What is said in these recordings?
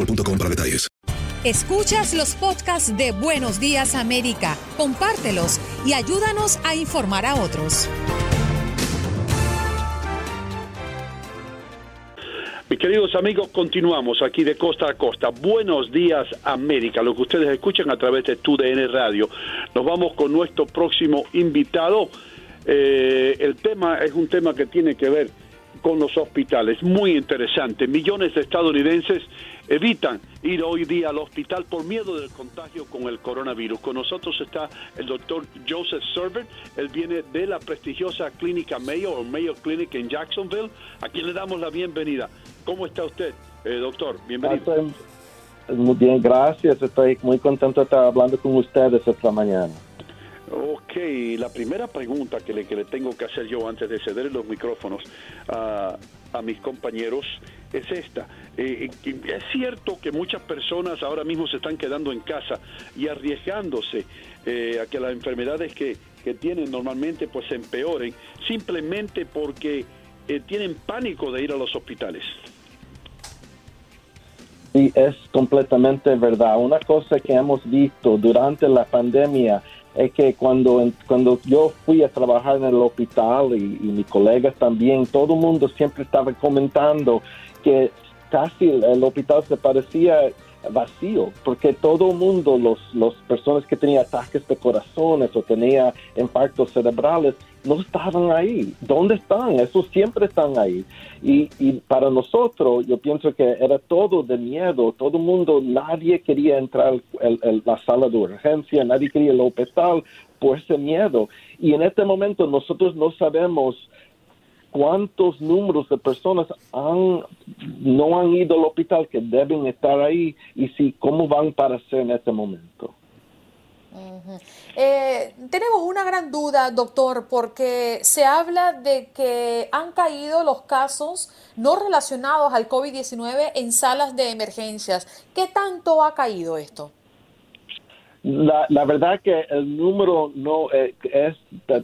boostmobile.com para detalles. Escuchas los podcasts de Buenos Días América, compártelos y ayúdanos a informar a otros. Mis queridos amigos, continuamos aquí de costa a costa. Buenos días América, lo que ustedes escuchan a través de TUDN Radio. Nos vamos con nuestro próximo invitado. Eh, el tema es un tema que tiene que ver con los hospitales, muy interesante. Millones de estadounidenses evitan ir hoy día al hospital por miedo del contagio con el coronavirus. Con nosotros está el doctor Joseph Server, él viene de la prestigiosa clínica Mayo o Mayo Clinic en Jacksonville, a quien le damos la bienvenida. ¿Cómo está usted, eh, doctor? Bienvenido. Muy bien, gracias. Estoy muy contento de estar hablando con ustedes esta mañana. Ok, la primera pregunta que le, que le tengo que hacer yo antes de ceder los micrófonos a, a mis compañeros es esta. Eh, eh, es cierto que muchas personas ahora mismo se están quedando en casa y arriesgándose eh, a que las enfermedades que, que tienen normalmente pues se empeoren simplemente porque tienen pánico de ir a los hospitales. Sí, es completamente verdad. Una cosa que hemos visto durante la pandemia es que cuando, cuando yo fui a trabajar en el hospital y, y mis colegas también, todo el mundo siempre estaba comentando que casi el, hospital se parecía vacío, porque todo el mundo, los, los personas que tenían ataques de corazones o tenía infartos cerebrales, no estaban ahí. ¿Dónde están? Esos siempre están ahí. Y, y para nosotros, yo pienso que era todo de miedo. Todo el mundo, nadie quería entrar a la sala de urgencia, nadie quería el hospital por ese miedo. Y en este momento nosotros no sabemos cuántos números de personas han, no han ido al hospital que deben estar ahí y si cómo van para ser en este momento. Eh, tenemos una gran duda, doctor, porque se habla de que han caído los casos no relacionados al COVID-19 en salas de emergencias. ¿Qué tanto ha caído esto? La, la verdad que el número no eh, es,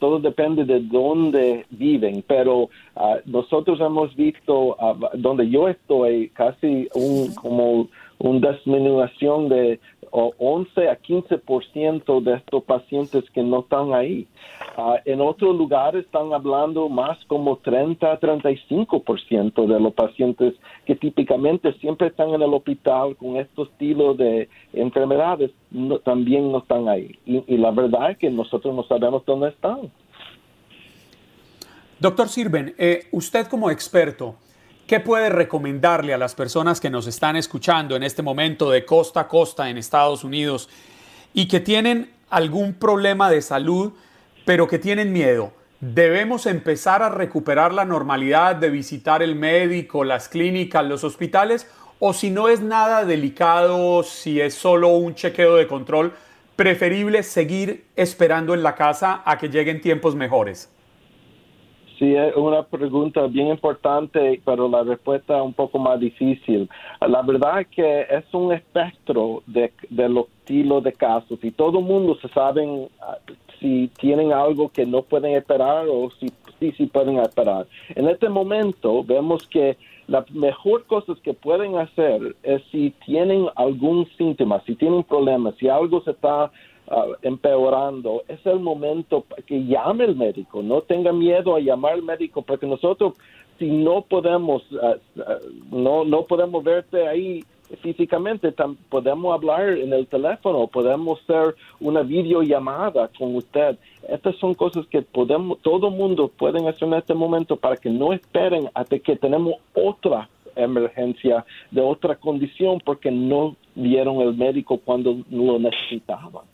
todo depende de dónde viven, pero ah, nosotros hemos visto, ah, donde yo estoy, casi un, como una disminución de o 11 a 15% de estos pacientes que no están ahí. Ah, en otros lugares están hablando más como 30 a 35% de los pacientes que típicamente siempre están en el hospital con este estilo de enfermedades, también no están ahí. Y, y la verdad es que nosotros no sabemos dónde están. Doctor Sirven, eh, usted como experto, ¿qué puede recomendarle a las personas que nos están escuchando en este momento de costa a costa en Estados Unidos y que tienen algún problema de salud, pero que tienen miedo? ¿Debemos empezar a recuperar la normalidad de visitar el médico, las clínicas, los hospitales? ¿O si no es nada delicado, si es solo un chequeo de control, preferible seguir esperando en la casa a que lleguen tiempos mejores? Sí, es una pregunta bien importante, pero la respuesta es un poco más difícil. La verdad es que es un espectro de, los estilos de casos y todo el mundo se sabe ah, si tienen algo que no pueden esperar o si sí, sí pueden esperar. En este momento vemos que la mejor cosa que pueden hacer es si tienen algún síntoma, si tienen problemas, si algo se está Ah, empeorando, es el momento que llame el médico, no tenga miedo a llamar al médico, porque nosotros si no podemos, ah, ah, no, no podemos verte ahí físicamente, podemos hablar en el teléfono, podemos hacer una videollamada con usted. Estas son cosas que podemos, todo mundo pueden hacer en este momento para que no esperen hasta que tenemos otra emergencia de otra condición porque no vieron el médico cuando lo necesitaban.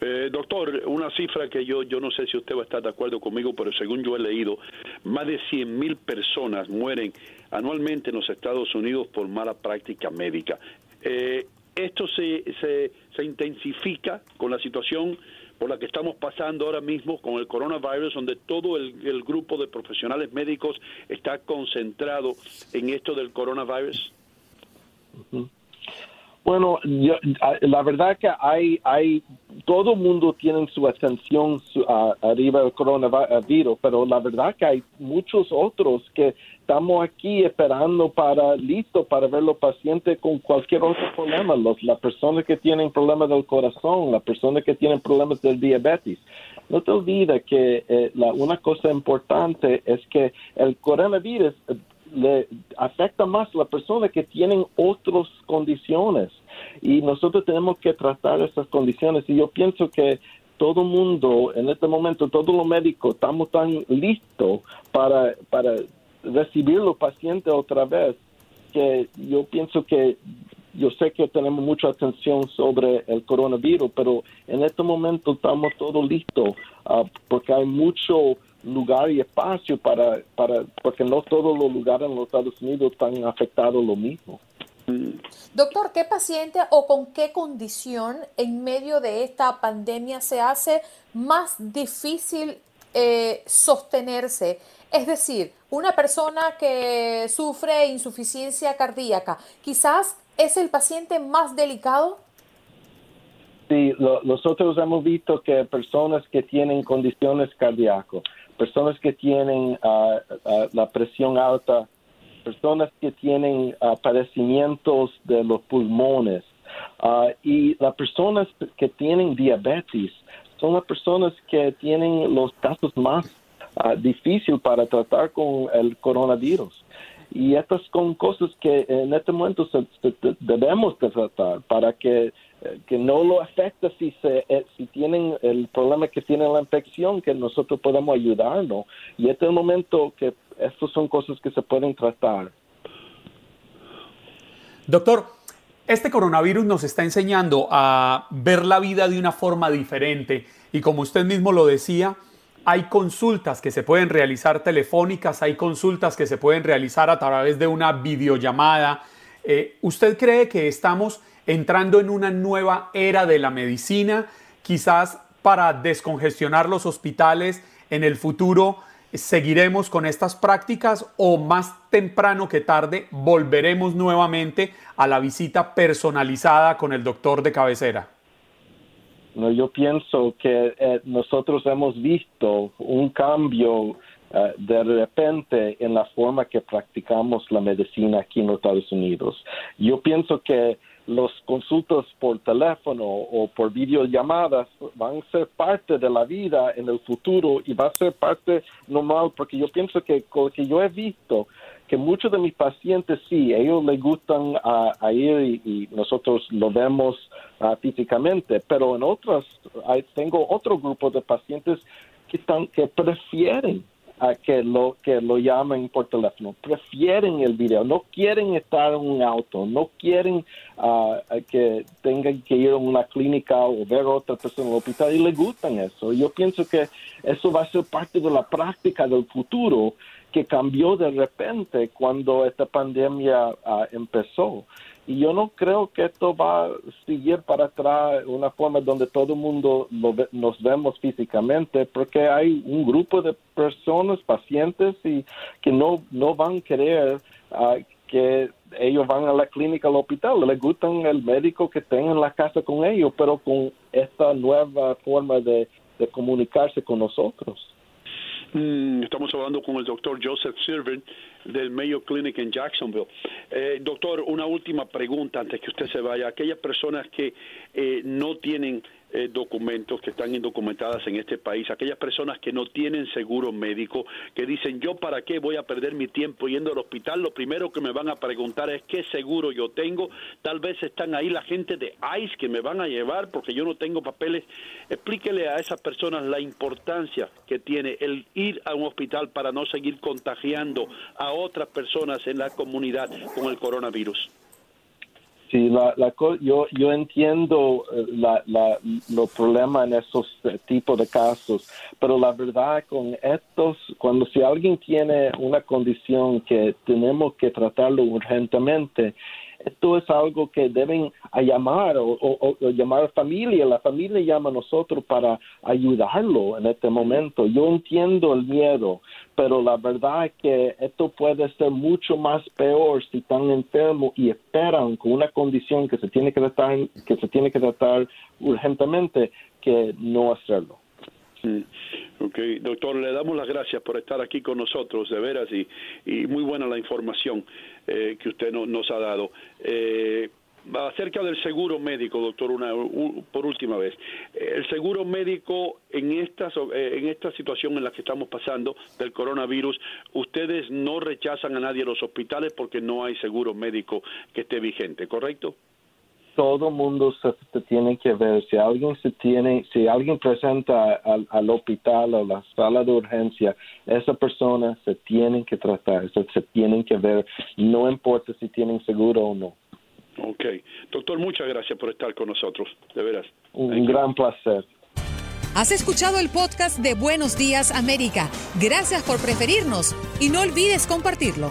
Eh, doctor, una cifra que yo, yo no sé si usted va a estar de acuerdo conmigo, pero según yo he leído, más de 100 mil personas mueren anualmente en los Estados Unidos por mala práctica médica. Eh, esto se, se, se intensifica con la situación por la que estamos pasando ahora mismo con el coronavirus, donde todo el, el grupo de profesionales médicos está concentrado en esto del coronavirus. Bueno, yo, la verdad que hay, hay, todo mundo tiene su atención arriba del coronavirus, pero la verdad que hay muchos otros que estamos aquí esperando para, listo para ver los pacientes con cualquier otro problema, los, las personas que tienen problemas del corazón, las personas que tienen problemas del diabetes. No te olvides que eh, la, una cosa importante es que el coronavirus le afecta más a las personas que tienen otras condiciones. Y nosotros tenemos que tratar esas condiciones. Y yo pienso que todo mundo en este momento, todos los médicos estamos tan listos para, para recibir los pacientes otra vez que yo pienso que yo sé que tenemos mucha atención sobre el coronavirus, pero en este momento estamos todos listos ah, porque hay mucho lugar y espacio para, para, porque no todos los lugares en los Estados Unidos están afectados lo mismo. Doctor, ¿qué paciente o con qué condición en medio de esta pandemia se hace más difícil eh, sostenerse? Es decir, una persona que sufre insuficiencia cardíaca, quizás es el paciente más delicado. Sí, nosotros hemos visto que personas que tienen condiciones cardíacas, personas que tienen ah, ah, la presión alta, personas que tienen ah, padecimientos de los pulmones y las personas que tienen diabetes son las personas que tienen los casos más difíciles para tratar con el coronavirus. Y estas son cosas que en este momento debemos tratar para que que no lo afecta si se eh, si tienen el problema que tienen la infección que nosotros podemos ayudarnos. Y este es momento que estas son cosas que se pueden tratar. Doctor este coronavirus nos está enseñando a ver la vida de una forma diferente. Y como usted mismo lo decía hay consultas que se pueden realizar telefónicas, hay consultas que se pueden realizar a través de una videollamada. Eh, ¿Usted cree que estamos entrando en una nueva era de la medicina, quizás para descongestionar los hospitales en el futuro. ¿Seguiremos con estas prácticas o más temprano que tarde volveremos nuevamente a la visita personalizada con el doctor de cabecera? No, yo pienso que eh, nosotros hemos visto un cambio uh, de repente en la forma que practicamos la medicina aquí en los Estados Unidos. Yo pienso que los consultas por teléfono o por videollamadas van a ser parte de la vida en el futuro y va a ser parte normal porque yo pienso que con lo que yo he visto que muchos de mis pacientes sí, ellos les gustan a, ir y, nosotros lo vemos uh, físicamente, pero en otras tengo otro grupo de pacientes que están que prefieren a que lo que lo llamen por teléfono. Prefieren el video, no quieren estar en un auto, no quieren que tengan que ir a una clínica o ver a otra persona en el hospital y les gustan eso. Yo pienso que eso va a ser parte de la práctica del futuro que cambió de repente cuando esta pandemia uh, empezó. Y yo no creo que esto va a seguir para atrás una forma donde todo el mundo nos vemos físicamente, porque hay un grupo de personas, pacientes, y que no, no van a querer ah, que ellos van a la clínica, al hospital, les gustan el médico que tenga en la casa con ellos, pero con esta nueva forma de comunicarse con nosotros. Mm, estamos hablando con el doctor Joseph Sirven del Mayo Clinic en Jacksonville. Eh, doctor, una última pregunta antes que usted se vaya. Aquellas personas que eh, no tienen eh, documentos que están indocumentadas en este país, aquellas personas que no tienen seguro médico, que dicen yo para qué voy a perder mi tiempo yendo al hospital, lo primero que me van a preguntar es qué seguro yo tengo, tal vez están ahí la gente de ICE que me van a llevar porque yo no tengo papeles, explíquele a esas personas la importancia que tiene el ir a un hospital para no seguir contagiando a otras personas en la comunidad con el coronavirus. Sí, la, la, yo, yo entiendo eh, la, la, los problemas en esos eh, tipos de casos, pero la verdad con estos, cuando si alguien tiene una condición que tenemos que tratarlo urgentemente, esto es algo que deben llamar o, llamar a familia. La familia llama a nosotros para ayudarlo en este momento. Yo entiendo el miedo, pero la verdad es que esto puede ser mucho más peor si están enfermos y esperan con una condición que se tiene que tratar, que se tiene que tratar urgentemente que no hacerlo. Sí. Ok, doctor, le damos las gracias por estar aquí con nosotros, de veras, y, muy buena la información eh, que usted nos ha dado. Eh, acerca del seguro médico, doctor, una, por última vez. El seguro médico en esta, en esta situación en la que estamos pasando del coronavirus, ustedes no rechazan a nadie a los hospitales porque no hay seguro médico que esté vigente, ¿correcto? Todo mundo se, tiene que ver. Si alguien se tiene, si alguien presenta al, al hospital o la sala de urgencia, esa persona se tiene que tratar, se, se tienen que ver, no importa si tienen seguro o no. Ok. Doctor, muchas gracias por estar con nosotros, de veras. Un gran placer. Has escuchado el podcast de Buenos Días América. Gracias por preferirnos y no olvides compartirlo.